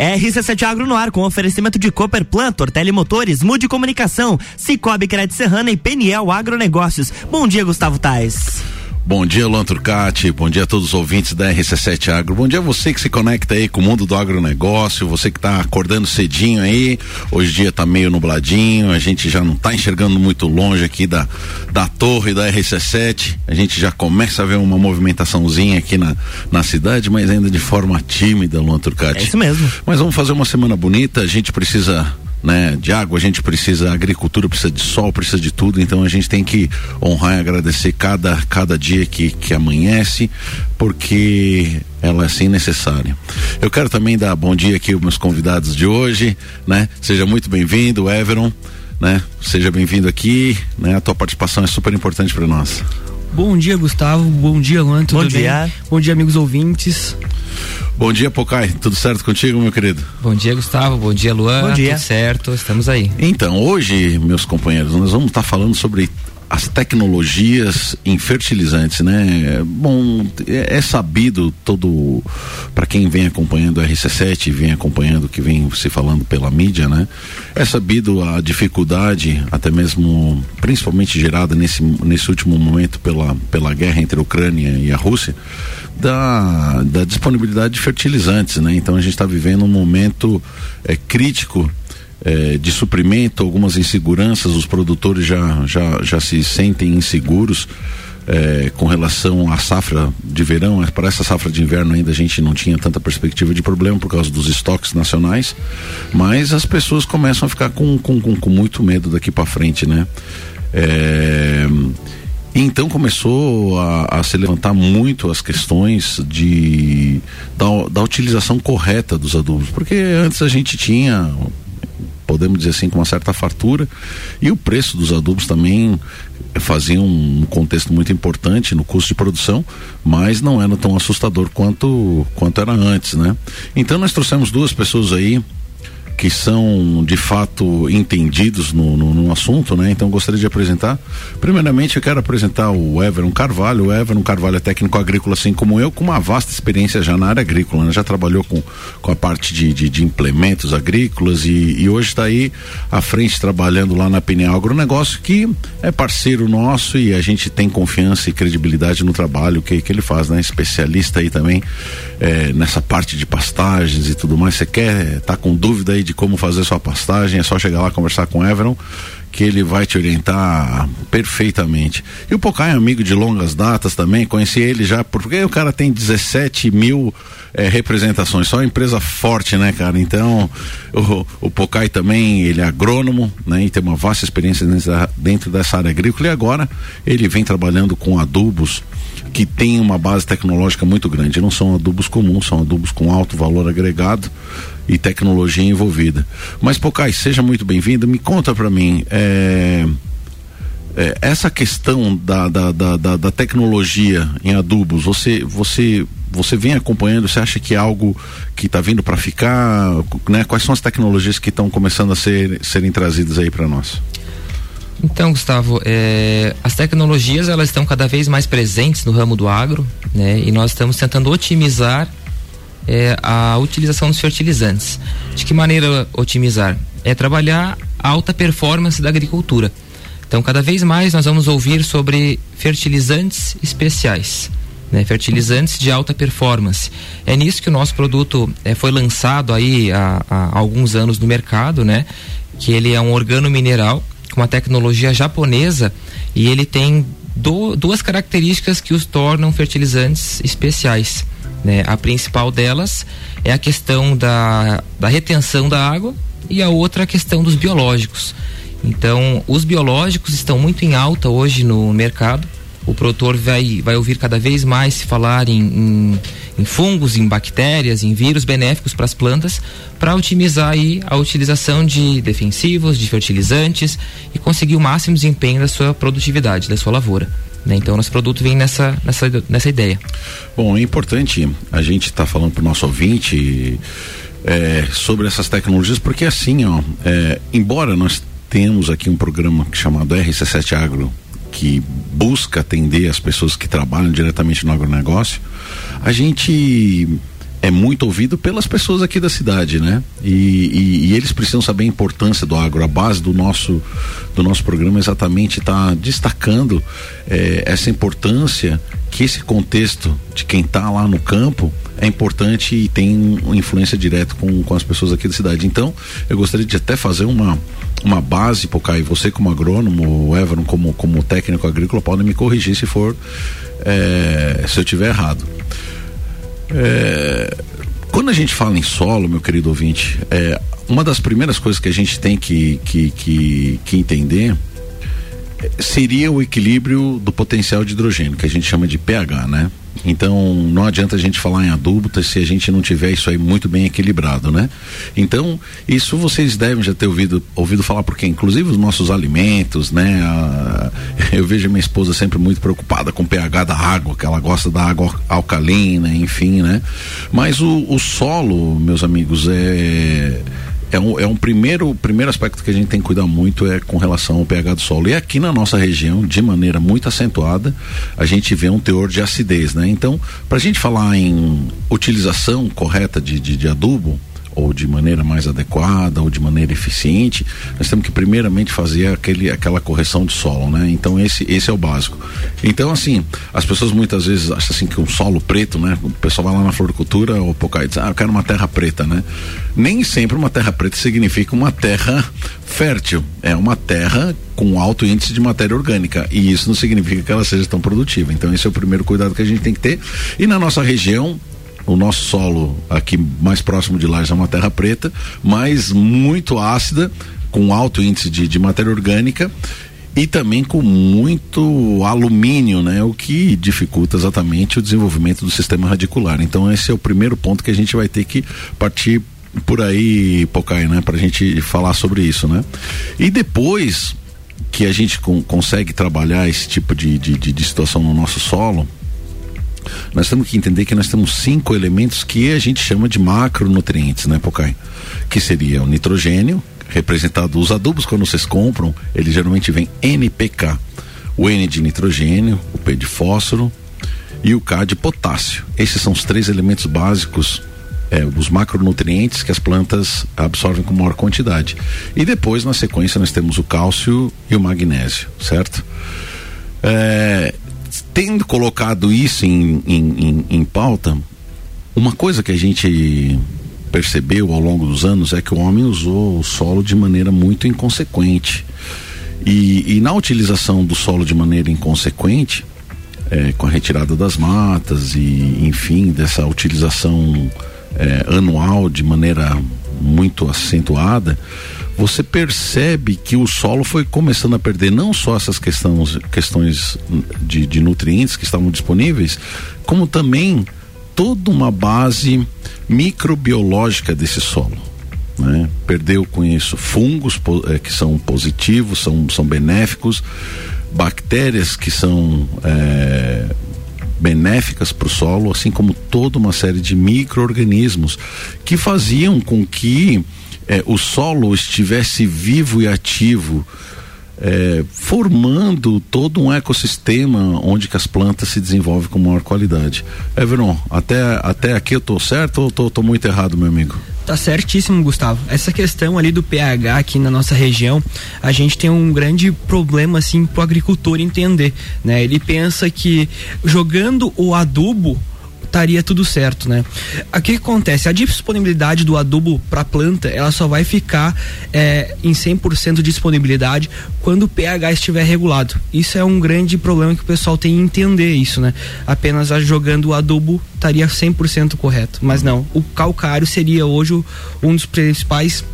RC7 Agro no ar com oferecimento de Cooper Plantor, Telemotores, Mude Comunicação, Cicobi Crédito Serrana e Peniel Agronegócios. Bom dia, Gustavo Tais. Bom dia, Luan Turcati. Bom dia a todos os ouvintes da RC7 Agro. Bom dia a você que se conecta aí com o mundo do agronegócio, você que está acordando cedinho aí. Hoje dia está meio nubladinho, a gente já não está enxergando muito longe aqui da, da torre da RC7. A gente já começa a ver uma movimentaçãozinha aqui na, na cidade, mas ainda de forma tímida, Luan Turcati. É isso mesmo. Mas vamos fazer uma semana bonita, a gente precisa né, de água, a gente precisa, a agricultura precisa de sol, precisa de tudo, então a gente tem que honrar e agradecer cada, cada dia que, que amanhece, porque ela é assim necessária. Eu quero também dar bom dia aqui aos meus convidados de hoje, né? Seja muito bem-vindo, Everon, né? Seja bem-vindo aqui, né? A tua participação é super importante para nós. Bom dia, Gustavo. Bom dia, Luan. Tudo Bom dia. Bem? Bom dia, amigos ouvintes. Bom dia, Pocai. Tudo certo contigo, meu querido? Bom dia, Gustavo. Bom dia, Luan. Bom dia. Tudo certo, estamos aí. Então, hoje, meus companheiros, nós vamos estar falando sobre as tecnologias em fertilizantes, né? Bom, é, é sabido todo para quem vem acompanhando a RC7 e vem acompanhando o que vem se falando pela mídia, né? É sabido a dificuldade, até mesmo principalmente gerada nesse nesse último momento pela pela guerra entre a Ucrânia e a Rússia, da, da disponibilidade de fertilizantes, né? Então a gente está vivendo um momento é, crítico é, de suprimento, algumas inseguranças, os produtores já, já, já se sentem inseguros é, com relação à safra de verão. Para essa safra de inverno ainda a gente não tinha tanta perspectiva de problema por causa dos estoques nacionais, mas as pessoas começam a ficar com, com, com, com muito medo daqui para frente, né? É, então começou a, a, se levantar muito as questões de da, da utilização correta dos adubos, porque antes a gente tinha podemos dizer assim, com uma certa fartura. E o preço dos adubos também fazia um contexto muito importante no custo de produção, mas não era tão assustador quanto, quanto era antes, né? Então nós trouxemos duas pessoas aí que são de fato entendidos no, no, no, assunto, né? Então gostaria de apresentar. Primeiramente, eu quero apresentar o Everon Carvalho. O Everon Carvalho é técnico agrícola, assim como eu, com uma vasta experiência já na área agrícola, né? Já trabalhou com, com a parte de, de, de implementos agrícolas e, e hoje está aí à frente trabalhando lá na Pneu Agronegócio, que é parceiro nosso e a gente tem confiança e credibilidade no trabalho que, que ele faz, né? Especialista aí também é, nessa parte de pastagens e tudo mais. Você quer tá com dúvida aí de como fazer sua pastagem? É só chegar lá conversar com o Everon que ele vai te orientar perfeitamente. E o Pocai é amigo de longas datas também, conheci ele já, porque o cara tem 17 mil é, representações, só uma empresa forte, né, cara? Então, o, o Pocai também, ele é agrônomo, né, e tem uma vasta experiência dentro, dentro dessa área agrícola, e agora ele vem trabalhando com adubos que tem uma base tecnológica muito grande. Não são adubos comuns, são adubos com alto valor agregado e tecnologia envolvida. Mas Pocai, seja muito bem-vindo. Me conta para mim, é, é, essa questão da, da, da, da, tecnologia em adubos, você, você, você vem acompanhando? Você acha que é algo que está vindo para ficar? Né? Quais são as tecnologias que estão começando a ser, serem trazidas aí para nós? Então, Gustavo, é, as tecnologias elas estão cada vez mais presentes no ramo do agro, né? E nós estamos tentando otimizar é, a utilização dos fertilizantes. De que maneira otimizar? É trabalhar a alta performance da agricultura. Então, cada vez mais nós vamos ouvir sobre fertilizantes especiais. Né, fertilizantes de alta performance. É nisso que o nosso produto é, foi lançado aí há, há, alguns anos no mercado, né? Que ele é um organo mineral uma tecnologia japonesa e ele tem do, duas características que os tornam fertilizantes especiais. Né? A principal delas é a questão da, da retenção da água e a outra a questão dos biológicos. Então, os biológicos estão muito em alta hoje no mercado. O produtor vai, vai ouvir cada vez mais se falar em, em, em fungos, em bactérias, em vírus benéficos para as plantas, para otimizar aí a utilização de defensivos, de fertilizantes e conseguir o máximo desempenho da sua produtividade, da sua lavoura. Né? Então, nosso produto vem nessa, nessa, nessa ideia. Bom, é importante a gente estar tá falando para o nosso ouvinte é, sobre essas tecnologias, porque assim, ó, é, embora nós temos aqui um programa chamado RC7 Agro, que busca atender as pessoas que trabalham diretamente no agronegócio, a gente é muito ouvido pelas pessoas aqui da cidade, né? E, e, e, eles precisam saber a importância do agro. A base do nosso, do nosso programa exatamente está destacando é, essa importância que esse contexto de quem está lá no campo é importante e tem influência direta com, com as pessoas aqui da cidade. Então, eu gostaria de até fazer uma, uma base, Pocai, você como agrônomo, o como, como técnico agrícola, podem me corrigir se for é, se eu tiver errado. É, quando a gente fala em solo, meu querido ouvinte, é, uma das primeiras coisas que a gente tem que, que, que, que entender seria o equilíbrio do potencial de hidrogênio, que a gente chama de pH, né? Então não adianta a gente falar em adubo se a gente não tiver isso aí muito bem equilibrado, né? Então isso vocês devem já ter ouvido, ouvido falar porque inclusive os nossos alimentos, né? A, eu vejo minha esposa sempre muito preocupada com o pH da água, que ela gosta da água alcalina, enfim, né? Mas o, o solo, meus amigos, é é um, é um primeiro, primeiro aspecto que a gente tem que cuidar muito é com relação ao pH do solo. E aqui na nossa região, de maneira muito acentuada, a gente vê um teor de acidez, né? Então, para a gente falar em utilização correta de, de, de adubo, ou de maneira mais adequada ou de maneira eficiente, nós temos que primeiramente fazer aquele, aquela correção de solo, né? Então esse, esse é o básico. Então assim, as pessoas muitas vezes acham assim que um solo preto, né? O pessoal vai lá na floricultura ou pocai diz, ah, eu quero uma terra preta, né? Nem sempre uma terra preta significa uma terra fértil, é uma terra com alto índice de matéria orgânica e isso não significa que ela seja tão produtiva. Então esse é o primeiro cuidado que a gente tem que ter. E na nossa região, o nosso solo aqui mais próximo de lá é uma terra preta, mas muito ácida, com alto índice de, de matéria orgânica e também com muito alumínio, né? O que dificulta exatamente o desenvolvimento do sistema radicular. Então esse é o primeiro ponto que a gente vai ter que partir por aí, Pocai, né? Pra gente falar sobre isso, né? E depois que a gente com, consegue trabalhar esse tipo de, de, de situação no nosso solo, nós temos que entender que nós temos cinco elementos que a gente chama de macronutrientes, né, Pocai? Que seria o nitrogênio, representado os adubos quando vocês compram, ele geralmente vem NPK. O N de nitrogênio, o P de fósforo e o K de potássio. Esses são os três elementos básicos é, os macronutrientes que as plantas absorvem com maior quantidade. E depois, na sequência, nós temos o cálcio e o magnésio, certo? É, tendo colocado isso em, em, em, em pauta, uma coisa que a gente percebeu ao longo dos anos é que o homem usou o solo de maneira muito inconsequente. E, e na utilização do solo de maneira inconsequente, é, com a retirada das matas e, enfim, dessa utilização é, anual de maneira muito acentuada, você percebe que o solo foi começando a perder não só essas questões, questões de, de nutrientes que estavam disponíveis, como também toda uma base microbiológica desse solo. Né? Perdeu com isso fungos é, que são positivos, são, são benéficos, bactérias que são é, benéficas para o solo, assim como toda uma série de micro-organismos que faziam com que é, o solo estivesse vivo e ativo, é, formando todo um ecossistema onde que as plantas se desenvolvem com maior qualidade. Everon, até, até aqui eu estou certo ou estou muito errado, meu amigo? Tá certíssimo, Gustavo. Essa questão ali do pH aqui na nossa região, a gente tem um grande problema assim pro agricultor entender, né? Ele pensa que jogando o adubo estaria tudo certo, né? O que acontece? A disponibilidade do adubo para planta, ela só vai ficar é, em 100% de disponibilidade quando o pH estiver regulado. Isso é um grande problema que o pessoal tem que entender isso, né? Apenas jogando o adubo estaria 100% correto, mas não. O calcário seria hoje um dos principais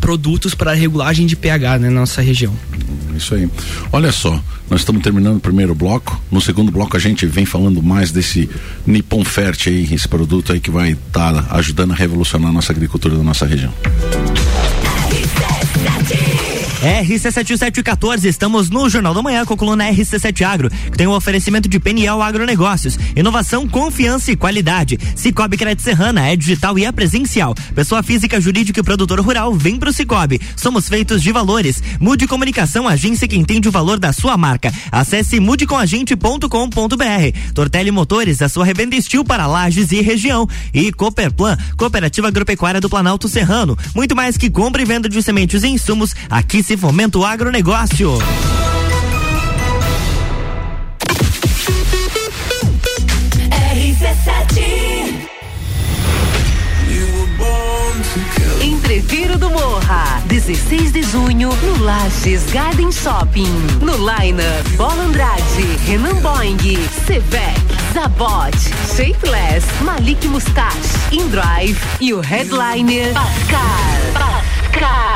produtos para regulagem de pH né, na nossa região. Isso aí. Olha só, nós estamos terminando o primeiro bloco. No segundo bloco a gente vem falando mais desse Nippon Fert aí, esse produto aí que vai estar tá ajudando a revolucionar a nossa agricultura da nossa região. RC7714, estamos no Jornal da Manhã com a coluna RC7 Agro, que tem o um oferecimento de Peniel Agronegócios, inovação, confiança e qualidade. Cicobi Crédito Serrana é digital e é presencial. Pessoa física, jurídica e produtor rural, vem pro Cicobi. Somos feitos de valores. Mude Comunicação, agência que entende o valor da sua marca. Acesse mudecomagente.com.br. Tortelli Motores, a sua revenda estil para lajes e região. E Cooperplan, Cooperativa Agropecuária do Planalto Serrano. Muito mais que compra e venda de sementes e insumos, aqui se fomenta o agronegócio. Entreviro do Morra, 16 de junho, no Lages Garden Shopping. No Line-up, Bola Andrade, Renan Boing, Sevec, Zabot, Shapeless, Malik Mustache, Indrive e o headliner Pascal. Pascal.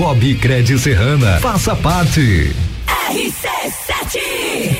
Cicobi Cred Serrana. Faça parte. RC7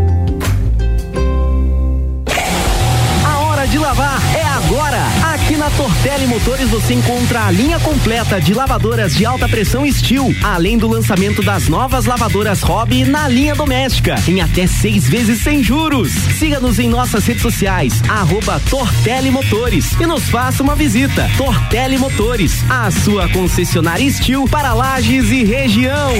Tortelli Motores você encontra a linha completa de lavadoras de alta pressão Steel, além do lançamento das novas lavadoras Hobby na linha doméstica, em até seis vezes sem juros. Siga-nos em nossas redes sociais, arroba Tortelli Motores e nos faça uma visita. Tortelli Motores, a sua concessionária Steel para Lages e região.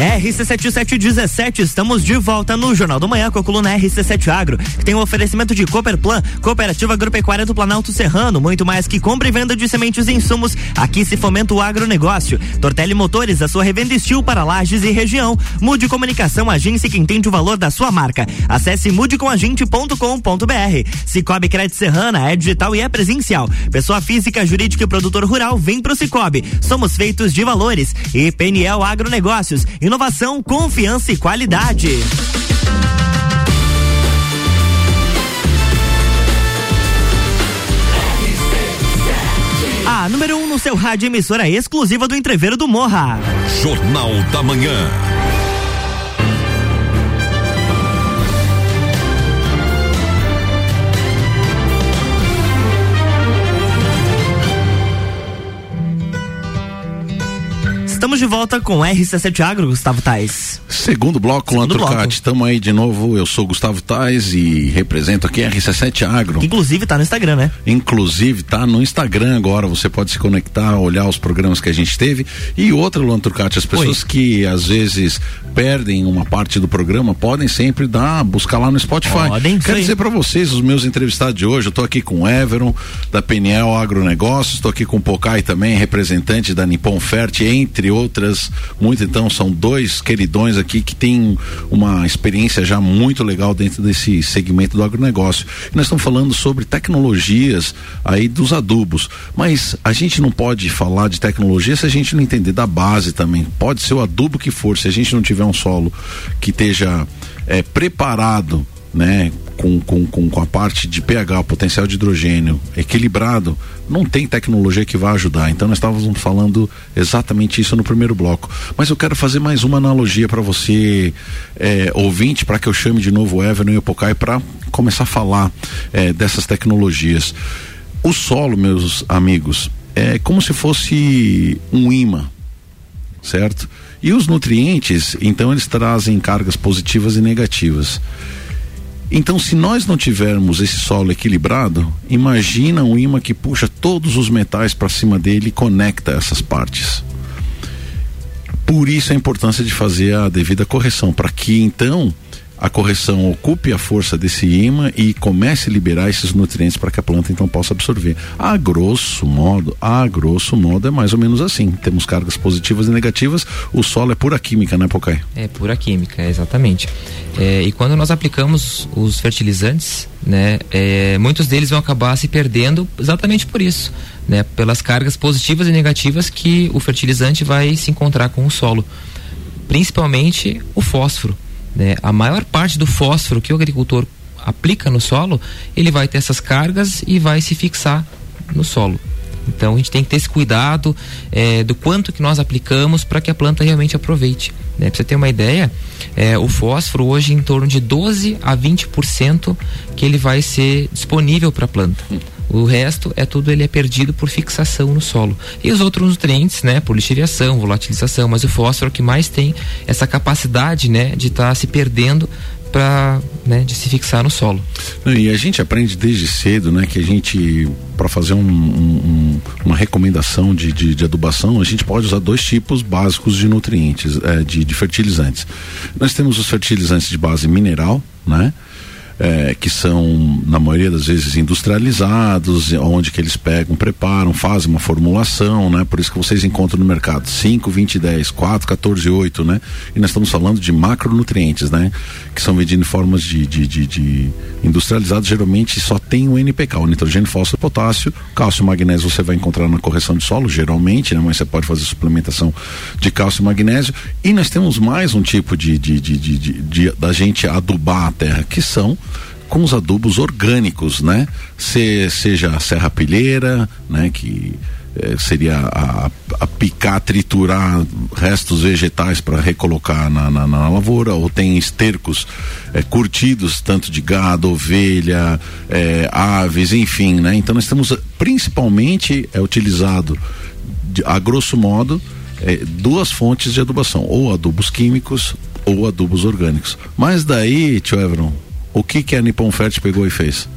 RC7717, estamos de volta no Jornal do Manhã com a coluna RC7 Agro, que tem um oferecimento de Cooperplan, Cooperativa Agropecuária do Planalto Serrano, muito mais que compra e venda de sementes e insumos, aqui se fomenta o agronegócio. Tortelli Motores, a sua revenda estil para lajes e região. Mude Comunicação, agência que entende o valor da sua marca. Acesse mudecomagente.com.br. Cicobi Crédito Serrana é digital e é presencial. Pessoa física, jurídica e produtor rural, vem pro Cicobi. Somos feitos de valores. E PNL Agronegócios inovação, confiança e qualidade. A número 1 um no seu rádio emissora exclusiva do Entreveiro do Morra. Jornal da Manhã. Estamos de volta com RC7 Agro, Gustavo Tais. Segundo bloco, Segundo Lantrocate. Estamos aí de novo. Eu sou Gustavo Tais e represento aqui RC7 Agro. Inclusive tá no Instagram, né? Inclusive tá no Instagram agora. Você pode se conectar, olhar os programas que a gente teve. E outra, Lantrocate, as pessoas Oi. que às vezes perdem uma parte do programa podem sempre dar, buscar lá no Spotify. Podem, Quero sim. dizer para vocês, os meus entrevistados de hoje, eu tô aqui com o Everon, da PNL Agronegócios, estou aqui com o Pocai também, representante da Nippon Fert, entre entre outras, muito então são dois queridões aqui que têm uma experiência já muito legal dentro desse segmento do agronegócio. E nós estamos falando sobre tecnologias aí dos adubos, mas a gente não pode falar de tecnologia se a gente não entender da base também. Pode ser o adubo que for, se a gente não tiver um solo que esteja é, preparado né, com, com, com, a parte de pH, potencial de hidrogênio equilibrado, não tem tecnologia que vá ajudar. Então nós estávamos falando exatamente isso no primeiro bloco. Mas eu quero fazer mais uma analogia para você, é, ouvinte, para que eu chame de novo o Everton e o Pocai para começar a falar é, dessas tecnologias. O solo, meus amigos, é como se fosse um imã, certo? E os nutrientes, então, eles trazem cargas positivas e negativas. Então, se nós não tivermos esse solo equilibrado, imagina um imã que puxa todos os metais para cima dele e conecta essas partes. Por isso a importância de fazer a devida correção, para que então a correção ocupe a força desse imã e comece a liberar esses nutrientes para que a planta então possa absorver. A grosso modo, a grosso modo é mais ou menos assim. Temos cargas positivas e negativas. O solo é pura química, né, Pocai? É pura química, exatamente. É, e quando nós aplicamos os fertilizantes, né, é, muitos deles vão acabar se perdendo exatamente por isso, né, pelas cargas positivas e negativas que o fertilizante vai se encontrar com o solo, principalmente o fósforo. Né? A maior parte do fósforo que o agricultor aplica no solo, ele vai ter essas cargas e vai se fixar no solo. Então a gente tem que ter esse cuidado é, do quanto que nós aplicamos para que a planta realmente aproveite. Né? Para você ter uma ideia, é, o fósforo hoje em torno de 12 a 20% que ele vai ser disponível para a planta. O resto é tudo ele é perdido por fixação no solo. E os outros nutrientes, né, por lixiviação, volatilização, mas o fósforo é que mais tem essa capacidade, né, de estar tá se perdendo para né, de se fixar no solo. E a gente aprende desde cedo, né, que a gente para fazer um, um, uma recomendação de, de, de, adubação, a gente pode usar dois tipos básicos de nutrientes, é, de, de fertilizantes. Nós temos os fertilizantes de base mineral, né? É, que são, na maioria das vezes, industrializados, onde que eles pegam, preparam, fazem uma formulação, né? Por isso que vocês encontram no mercado 5, 20, 10, 4, 14, 8, né? E nós estamos falando de macronutrientes, né? Que são vendidos em formas de, de, de, de industrializados, geralmente só tem o NPK, o nitrogênio, fósforo, potássio, cálcio e magnésio você vai encontrar na correção de solo, geralmente, né? Mas você pode fazer suplementação de cálcio e magnésio. E nós temos mais um tipo de, de, de, de, de, de da gente adubar a terra, que são com os adubos orgânicos, né? Se, seja a serrapilheira, né? Que eh, seria a, a, picar, triturar restos vegetais para recolocar na, na, na, lavoura, ou tem estercos eh, curtidos, tanto de gado, ovelha, eh, aves, enfim, né? Então nós temos principalmente é utilizado de, a grosso modo duas fontes de adubação, ou adubos químicos ou adubos orgânicos. Mas daí, tio Evron, o que que a Nippon Fert pegou e fez?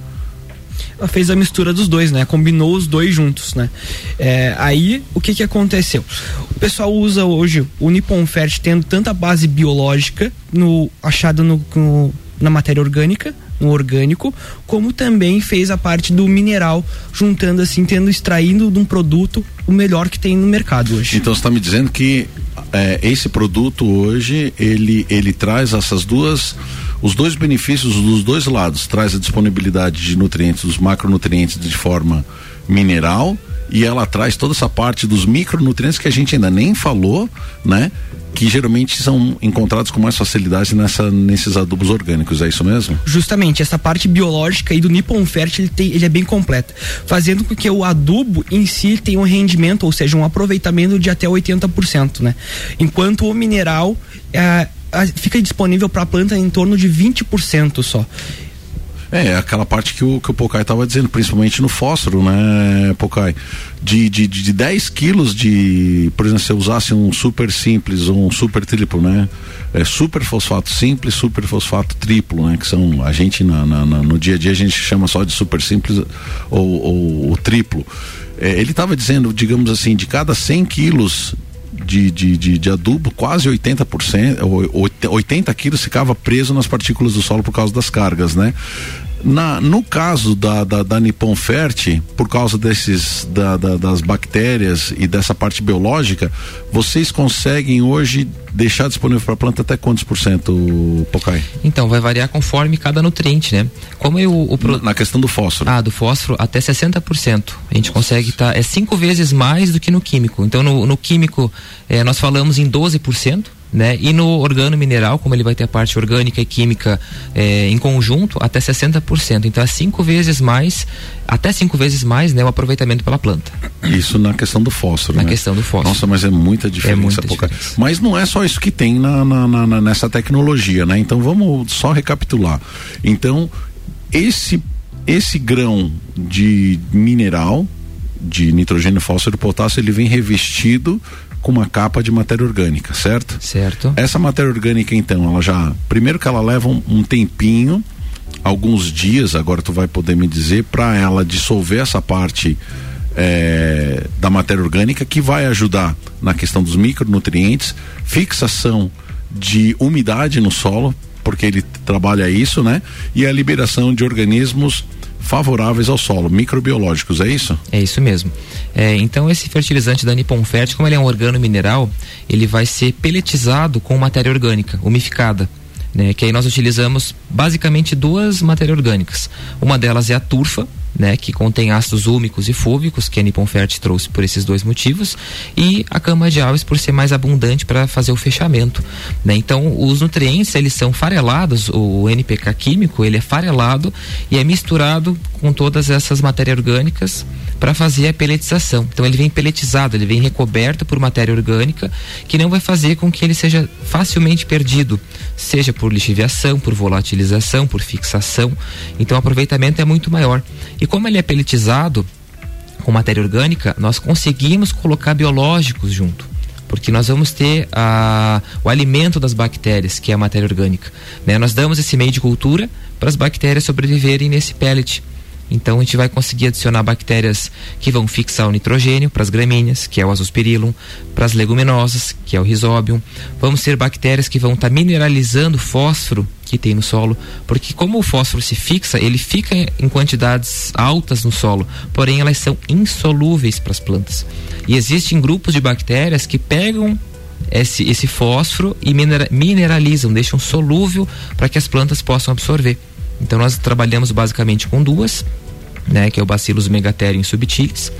Ela fez a mistura dos dois, né? Combinou os dois juntos, né? É, aí, o que que aconteceu? O pessoal usa hoje o Nippon Fert tendo tanta base biológica no achado no, no na matéria orgânica, no orgânico, como também fez a parte do mineral, juntando assim, tendo extraindo de um produto o melhor que tem no mercado hoje. Então você está me dizendo que é, esse produto hoje ele ele traz essas duas os dois benefícios dos dois lados. Traz a disponibilidade de nutrientes, dos macronutrientes de forma mineral e ela traz toda essa parte dos micronutrientes que a gente ainda nem falou, né? que geralmente são encontrados com mais facilidade nessa, nesses adubos orgânicos, é isso mesmo? Justamente, essa parte biológica aí do Nippon Fértil, ele, ele é bem completa, fazendo com que o adubo em si tenha um rendimento, ou seja, um aproveitamento de até 80%, né? Enquanto o mineral é, fica disponível para a planta em torno de 20% só. É, aquela parte que o, que o Pocai estava dizendo, principalmente no fósforo, né, Pocai? De, de, de 10 quilos de, por exemplo, se eu usasse um super simples ou um super triplo, né? É, super fosfato simples, super fosfato triplo, né? Que são, a gente na, na, na no dia a dia a gente chama só de super simples ou, ou, ou triplo. É, ele estava dizendo, digamos assim, de cada 100 quilos de, de, de, de, adubo, quase 80%, 80 quilos ficava preso nas partículas do solo por causa das cargas, né? Na, no caso da, da, da Nippon Fert, por causa desses da, da, das bactérias e dessa parte biológica, vocês conseguem hoje deixar disponível para a planta até quantos por cento, Pocai? Então, vai variar conforme cada nutriente, né? Como eu, o pro... na, na, questão do fósforo. Ah, do fósforo até 60%. A gente Nossa. consegue estar tá, é cinco vezes mais do que no químico. Então, no, no químico, é, nós falamos em 12%. Né? E no organo mineral, como ele vai ter a parte orgânica e química é, em conjunto, até 60%. Então é cinco vezes mais, até cinco vezes mais, né, o aproveitamento pela planta. Isso na questão do fósforo. Na né? questão do fósforo. Nossa, mas é muita diferença. É muita diferença. Mas não é só isso que tem na, na, na, nessa tecnologia, né? Então vamos só recapitular. Então, esse, esse grão de mineral, de nitrogênio, fósforo e potássio, ele vem revestido com uma capa de matéria orgânica, certo? Certo. Essa matéria orgânica, então, ela já. Primeiro que ela leva um, um tempinho, alguns dias, agora tu vai poder me dizer, para ela dissolver essa parte é, da matéria orgânica que vai ajudar na questão dos micronutrientes, fixação de umidade no solo, porque ele trabalha isso, né? E a liberação de organismos favoráveis ao solo, microbiológicos, é isso? É isso mesmo. É, então esse fertilizante da Nippon Fert, como ele é um organo mineral, ele vai ser peletizado com matéria orgânica, umificada. Né, que aí nós utilizamos basicamente duas matérias orgânicas. Uma delas é a turfa, né, que contém ácidos úmicos e fúvicos, que a Nippon Fert trouxe por esses dois motivos, e a cama de aves por ser mais abundante para fazer o fechamento. Né? Então, os nutrientes eles são farelados, o NPK químico ele é farelado e é misturado com todas essas matérias orgânicas para fazer a peletização. Então, ele vem peletizado, ele vem recoberto por matéria orgânica que não vai fazer com que ele seja facilmente perdido, seja por lixiviação, por volatilização, por fixação. Então, o aproveitamento é muito maior. E como ele é pelletizado com matéria orgânica, nós conseguimos colocar biológicos junto porque nós vamos ter a, o alimento das bactérias, que é a matéria orgânica. Né? Nós damos esse meio de cultura para as bactérias sobreviverem nesse pellet. Então a gente vai conseguir adicionar bactérias que vão fixar o nitrogênio para as gramíneas, que é o azospirillum, para as leguminosas, que é o rhizobium. Vamos ter bactérias que vão estar tá mineralizando fósforo que tem no solo, porque como o fósforo se fixa, ele fica em quantidades altas no solo, porém elas são insolúveis para as plantas. E existem grupos de bactérias que pegam esse, esse fósforo e mineralizam, deixam solúvel para que as plantas possam absorver. Então nós trabalhamos basicamente com duas, né, que é o Bacillus megatherium subtilis,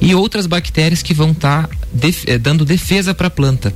e outras bactérias que vão estar tá def eh, dando defesa para a planta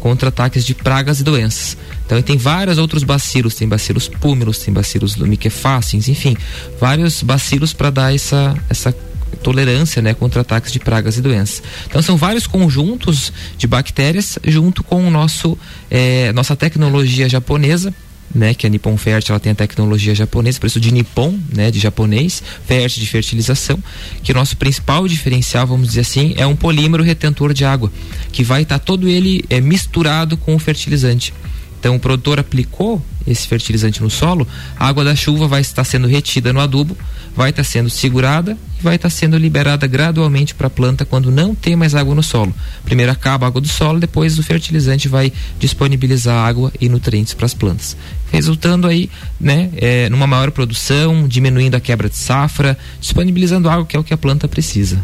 contra ataques de pragas e doenças. Então tem vários outros bacilos, tem bacilos púmilos, tem bacilos lumiquefacens, enfim, vários bacilos para dar essa essa tolerância, né, contra ataques de pragas e doenças. Então são vários conjuntos de bactérias junto com o nosso eh, nossa tecnologia japonesa né, que a Nippon Fert ela tem a tecnologia japonesa, por isso de Nippon, né, de japonês, Fert de fertilização, que o nosso principal diferencial, vamos dizer assim, é um polímero retentor de água, que vai estar tá todo ele é, misturado com o fertilizante. Então o produtor aplicou esse fertilizante no solo, a água da chuva vai estar sendo retida no adubo, vai estar sendo segurada e vai estar sendo liberada gradualmente para a planta quando não tem mais água no solo. Primeiro acaba a água do solo, depois o fertilizante vai disponibilizar água e nutrientes para as plantas, resultando aí, né, é, numa maior produção, diminuindo a quebra de safra, disponibilizando água que é o que a planta precisa.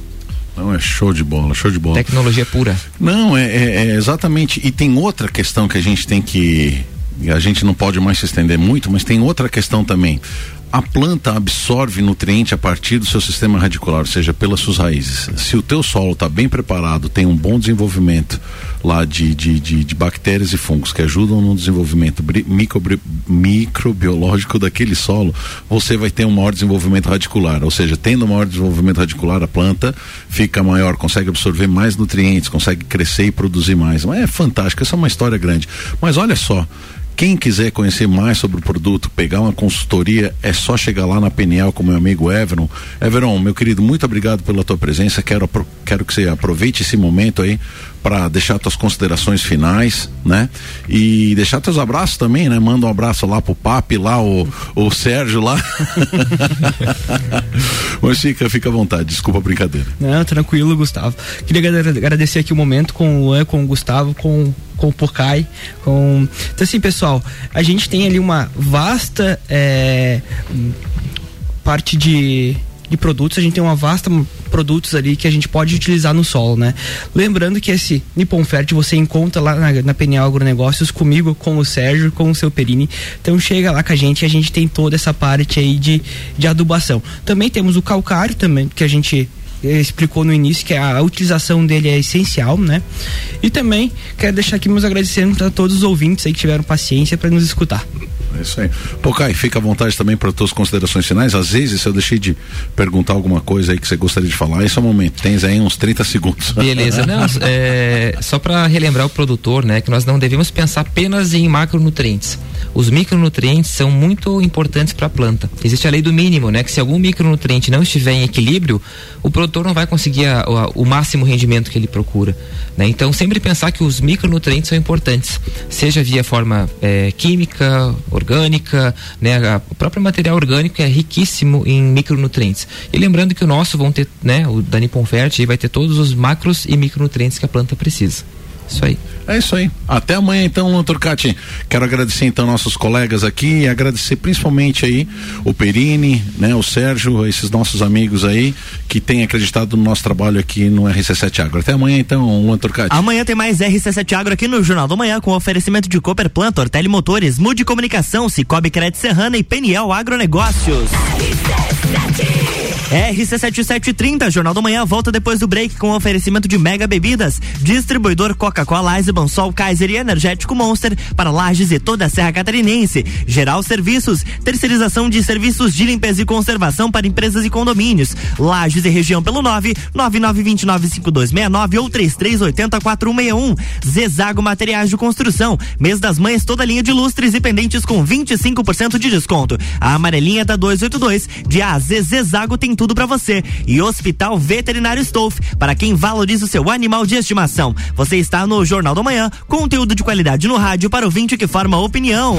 Não, é show de bola, show de bola. Tecnologia pura. Não, é, é, é, exatamente. E tem outra questão que a gente tem que. A gente não pode mais se estender muito, mas tem outra questão também a planta absorve nutriente a partir do seu sistema radicular, ou seja, pelas suas raízes. Se o teu solo está bem preparado, tem um bom desenvolvimento lá de, de, de, de bactérias e fungos que ajudam no desenvolvimento micro, microbiológico daquele solo, você vai ter um maior desenvolvimento radicular. Ou seja, tendo um maior desenvolvimento radicular, a planta fica maior, consegue absorver mais nutrientes, consegue crescer e produzir mais. É fantástico, essa é uma história grande. Mas olha só, quem quiser conhecer mais sobre o produto, pegar uma consultoria, é só chegar lá na PNL com meu amigo Everon. Everon, meu querido, muito obrigado pela tua presença. Quero, quero que você aproveite esse momento aí para deixar tuas considerações finais, né? E deixar teus abraços também, né? Manda um abraço lá pro Papi, lá o, o Sérgio lá. Mas fica, fica à vontade, desculpa a brincadeira. Não, tranquilo, Gustavo. Queria agradecer aqui o momento com o Luan, com o Gustavo, com com o Pocai, com então assim pessoal, a gente tem ali uma vasta é, parte de de produtos, a gente tem uma vasta produtos ali que a gente pode utilizar no solo, né? Lembrando que esse Nippon Fert você encontra lá na, na Agronegócios comigo, com o Sérgio, com o seu Perini. Então chega lá com a gente, a gente tem toda essa parte aí de, de adubação. Também temos o calcário também, que a gente eh, explicou no início que a, a, utilização dele é essencial, né? E também quero deixar aqui meus agradecimentos a todos os ouvintes aí que tiveram paciência para nos escutar. É isso aí. Pô, Kai, fica à vontade também para tuas considerações finais. Às vezes, se eu deixei de perguntar alguma coisa aí que você gostaria de falar, esse é o momento. Tens aí uns 30 segundos. Beleza. Não, é, só para relembrar o produtor, né, que nós não devemos pensar apenas em macronutrientes. Os micronutrientes são muito importantes para a planta. Existe a lei do mínimo, né, que se algum micronutriente não estiver em equilíbrio, o produtor não vai conseguir a, a, o máximo rendimento que ele procura. Né? Então, sempre pensar que os micronutrientes são importantes, seja via forma é, química, orgânica, né? O próprio material orgânico é riquíssimo em micronutrientes. E lembrando que o nosso vão ter, né? O Dani Ponfert vai ter todos os macros e micronutrientes que a planta precisa. Isso aí. É isso aí. Até amanhã então, Turcati. Quero agradecer então nossos colegas aqui e agradecer principalmente aí o Perini, né, o Sérgio, esses nossos amigos aí que têm acreditado no nosso trabalho aqui no RC7 Agro. Até amanhã então, Luan Turcati. Amanhã tem mais RC7 Agro aqui no Jornal da Manhã com oferecimento de Cooper Plant, Ortele Motores, Mude Comunicação, Cicobi Crédito Serrana e Peniel Agronegócios. RC7. RC7730, Jornal da Manhã, volta depois do break com oferecimento de mega bebidas. Distribuidor Coca-Cola, Eisenbahn, Sol, Kaiser e Energético Monster para Lages e toda a Serra Catarinense. Geral Serviços, terceirização de serviços de limpeza e conservação para empresas e condomínios. Lages e região pelo 9 99295269 ou 33804161. Zezago Materiais de Construção. Mês das Mães, toda linha de lustres e pendentes com 25% de desconto. A amarelinha da 282 de AZ Zezago tem tudo para você. E Hospital Veterinário Stolf, para quem valoriza o seu animal de estimação. Você está no Jornal da Manhã, conteúdo de qualidade no rádio para o vinte que forma opinião.